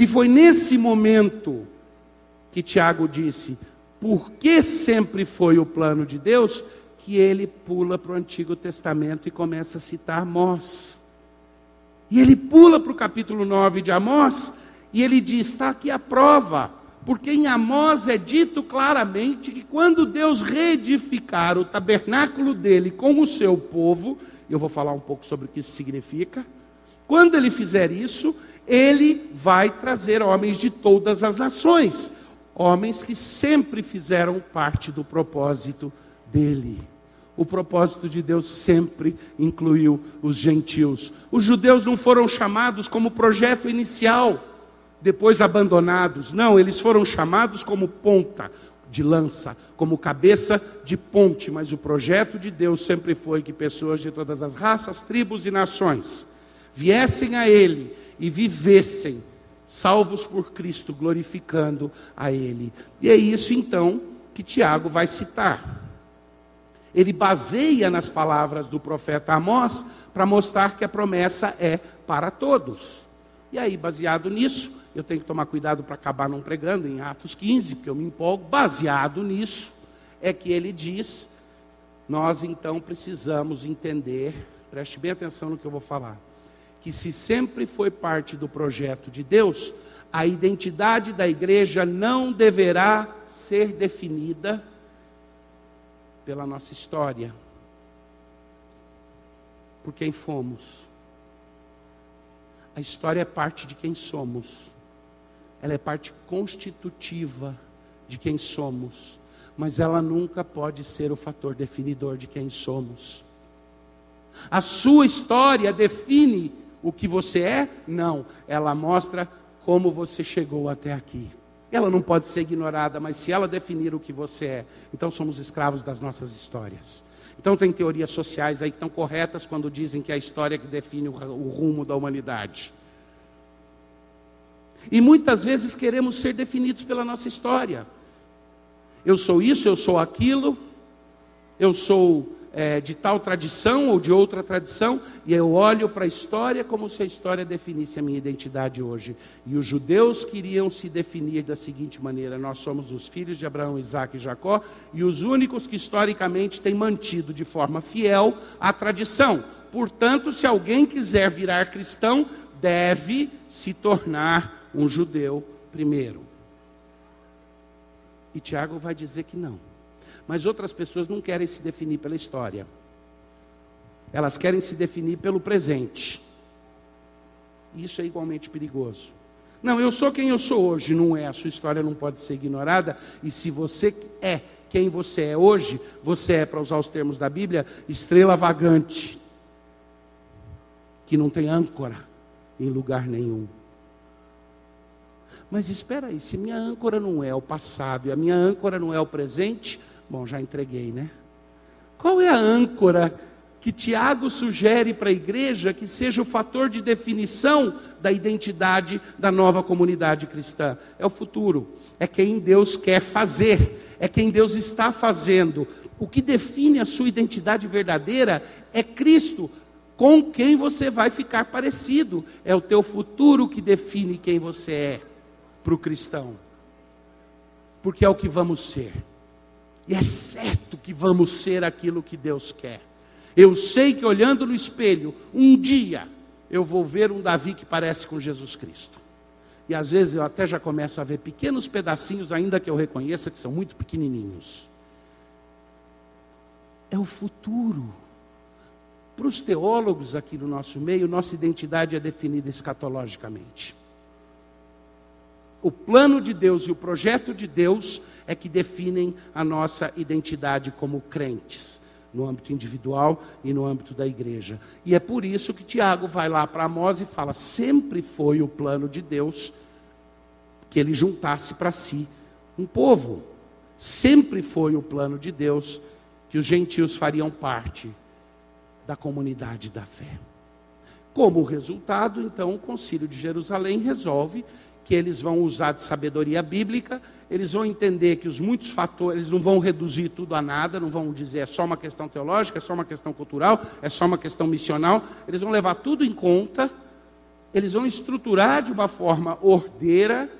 E foi nesse momento que Tiago disse: porque sempre foi o plano de Deus, que ele pula para o Antigo Testamento e começa a citar Amós. E ele pula para o capítulo 9 de Amós e ele diz: está aqui a prova. Porque em Amós é dito claramente que quando Deus reedificar o tabernáculo dele com o seu povo, eu vou falar um pouco sobre o que isso significa. Quando ele fizer isso, ele vai trazer homens de todas as nações, homens que sempre fizeram parte do propósito dele. O propósito de Deus sempre incluiu os gentios. Os judeus não foram chamados como projeto inicial depois abandonados. Não, eles foram chamados como ponta de lança, como cabeça de ponte, mas o projeto de Deus sempre foi que pessoas de todas as raças, tribos e nações viessem a Ele e vivessem salvos por Cristo, glorificando a Ele. E é isso então que Tiago vai citar. Ele baseia nas palavras do profeta Amós para mostrar que a promessa é para todos. E aí, baseado nisso, eu tenho que tomar cuidado para acabar não pregando em Atos 15, porque eu me empolgo. Baseado nisso, é que ele diz: nós então precisamos entender, preste bem atenção no que eu vou falar, que se sempre foi parte do projeto de Deus, a identidade da igreja não deverá ser definida pela nossa história, por quem fomos. A história é parte de quem somos ela é parte constitutiva de quem somos, mas ela nunca pode ser o fator definidor de quem somos. A sua história define o que você é? Não, ela mostra como você chegou até aqui. Ela não pode ser ignorada, mas se ela definir o que você é, então somos escravos das nossas histórias. Então tem teorias sociais aí que estão corretas quando dizem que é a história que define o, rumo da humanidade. E muitas vezes queremos ser definidos pela nossa história. Eu sou isso, eu sou aquilo, eu sou é, de tal tradição ou de outra tradição, e eu olho para a história como se a história definisse a minha identidade hoje. E os judeus queriam se definir da seguinte maneira: nós somos os filhos de Abraão, Isaac e Jacó, e os únicos que historicamente têm mantido de forma fiel a tradição. Portanto, se alguém quiser virar cristão, deve se tornar um judeu primeiro. E Tiago vai dizer que não. Mas outras pessoas não querem se definir pela história. Elas querem se definir pelo presente. Isso é igualmente perigoso. Não, eu sou quem eu sou hoje, não é. A sua história não pode ser ignorada. E se você é quem você é hoje, você é, para usar os termos da Bíblia, estrela vagante, que não tem âncora em lugar nenhum. Mas espera aí, se minha âncora não é o passado e a minha âncora não é o presente, bom, já entreguei, né? Qual é a âncora que Tiago sugere para a igreja que seja o fator de definição da identidade da nova comunidade cristã? É o futuro, é quem Deus quer fazer, é quem Deus está fazendo. O que define a sua identidade verdadeira é Cristo, com quem você vai ficar parecido. É o teu futuro que define quem você é para o cristão, porque é o que vamos ser, e é certo que vamos ser aquilo que Deus quer. Eu sei que olhando no espelho, um dia eu vou ver um Davi que parece com Jesus Cristo. E às vezes eu até já começo a ver pequenos pedacinhos, ainda que eu reconheça que são muito pequenininhos. É o futuro. Para os teólogos aqui no nosso meio, nossa identidade é definida escatologicamente. O plano de Deus e o projeto de Deus é que definem a nossa identidade como crentes, no âmbito individual e no âmbito da igreja. E é por isso que Tiago vai lá para Amós e fala: sempre foi o plano de Deus que ele juntasse para si um povo. Sempre foi o plano de Deus que os gentios fariam parte da comunidade da fé. Como resultado, então, o Concílio de Jerusalém resolve que eles vão usar de sabedoria bíblica, eles vão entender que os muitos fatores, eles não vão reduzir tudo a nada, não vão dizer é só uma questão teológica, é só uma questão cultural, é só uma questão missional, eles vão levar tudo em conta eles vão estruturar de uma forma ordeira,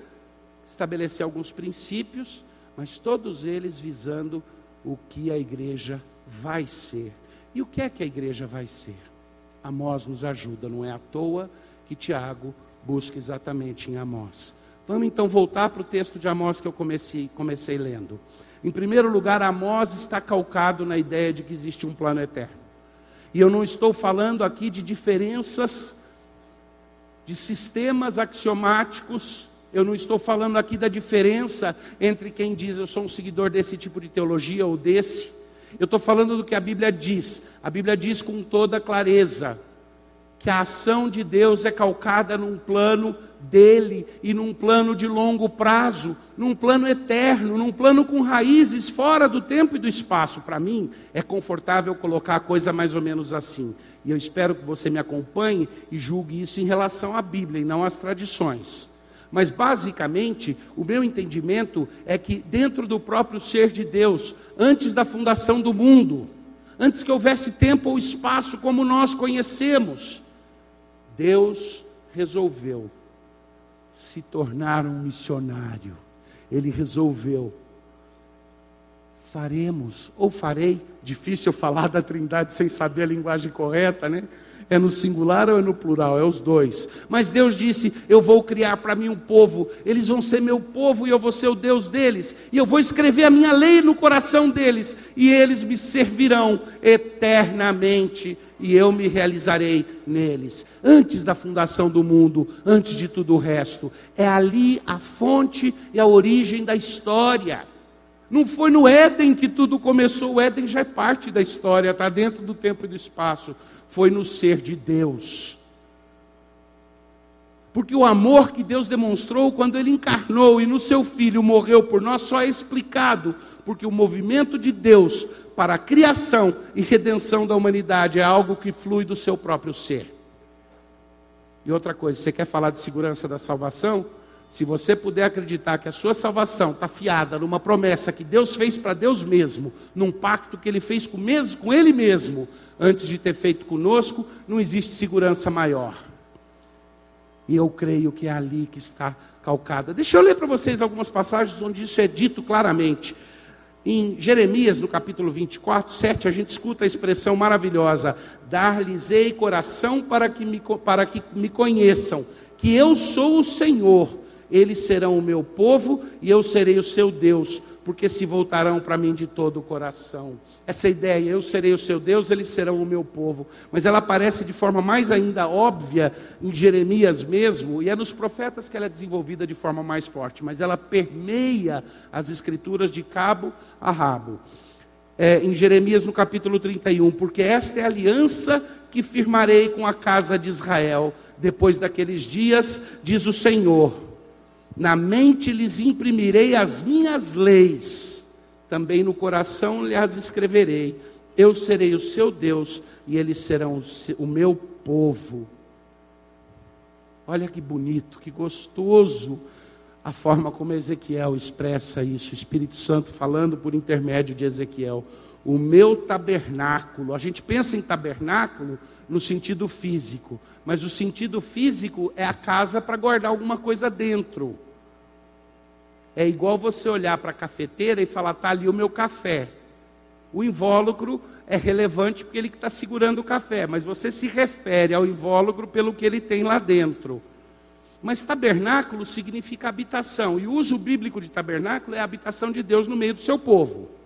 estabelecer alguns princípios, mas todos eles visando o que a igreja vai ser. E o que é que a igreja vai ser? Amós nos ajuda, não é à toa que Tiago busca exatamente em Amós. Vamos então voltar para o texto de Amós que eu comecei, comecei lendo. Em primeiro lugar, Amós está calcado na ideia de que existe um plano eterno. E eu não estou falando aqui de diferenças de sistemas axiomáticos. Eu não estou falando aqui da diferença entre quem diz eu sou um seguidor desse tipo de teologia ou desse. Eu estou falando do que a Bíblia diz. A Bíblia diz com toda clareza que a ação de Deus é calcada num plano dele e num plano de longo prazo, num plano eterno, num plano com raízes fora do tempo e do espaço. Para mim, é confortável colocar a coisa mais ou menos assim. E eu espero que você me acompanhe e julgue isso em relação à Bíblia e não às tradições. Mas basicamente, o meu entendimento é que dentro do próprio ser de Deus, antes da fundação do mundo, antes que houvesse tempo ou espaço como nós conhecemos, Deus resolveu se tornar um missionário. Ele resolveu. Faremos, ou farei, difícil falar da trindade sem saber a linguagem correta, né? É no singular ou é no plural? É os dois. Mas Deus disse: Eu vou criar para mim um povo, eles vão ser meu povo e eu vou ser o Deus deles, e eu vou escrever a minha lei no coração deles, e eles me servirão eternamente e eu me realizarei neles. Antes da fundação do mundo, antes de tudo o resto. É ali a fonte e a origem da história. Não foi no Éden que tudo começou, o Éden já é parte da história, está dentro do tempo e do espaço. Foi no ser de Deus. Porque o amor que Deus demonstrou quando Ele encarnou e no seu Filho morreu por nós só é explicado porque o movimento de Deus para a criação e redenção da humanidade é algo que flui do seu próprio ser. E outra coisa, você quer falar de segurança da salvação? Se você puder acreditar que a sua salvação está fiada numa promessa que Deus fez para Deus mesmo, num pacto que Ele fez com, mesmo, com Ele mesmo, antes de ter feito conosco, não existe segurança maior. E eu creio que é ali que está calcada. Deixa eu ler para vocês algumas passagens onde isso é dito claramente. Em Jeremias, no capítulo 24, 7, a gente escuta a expressão maravilhosa: Dar-lhes-ei coração para que, me, para que me conheçam, que eu sou o Senhor, eles serão o meu povo e eu serei o seu Deus, porque se voltarão para mim de todo o coração. Essa ideia, eu serei o seu Deus, eles serão o meu povo. Mas ela aparece de forma mais ainda óbvia em Jeremias mesmo, e é nos profetas que ela é desenvolvida de forma mais forte, mas ela permeia as escrituras de cabo a rabo. É, em Jeremias no capítulo 31, porque esta é a aliança que firmarei com a casa de Israel depois daqueles dias, diz o Senhor na mente lhes imprimirei as minhas leis, também no coração lhes escreverei. Eu serei o seu Deus e eles serão o meu povo. Olha que bonito, que gostoso a forma como Ezequiel expressa isso, o Espírito Santo falando por intermédio de Ezequiel. O meu tabernáculo, a gente pensa em tabernáculo no sentido físico, mas o sentido físico é a casa para guardar alguma coisa dentro. É igual você olhar para a cafeteira e falar, está ali o meu café. O invólucro é relevante porque ele está segurando o café, mas você se refere ao invólucro pelo que ele tem lá dentro. Mas tabernáculo significa habitação, e o uso bíblico de tabernáculo é a habitação de Deus no meio do seu povo.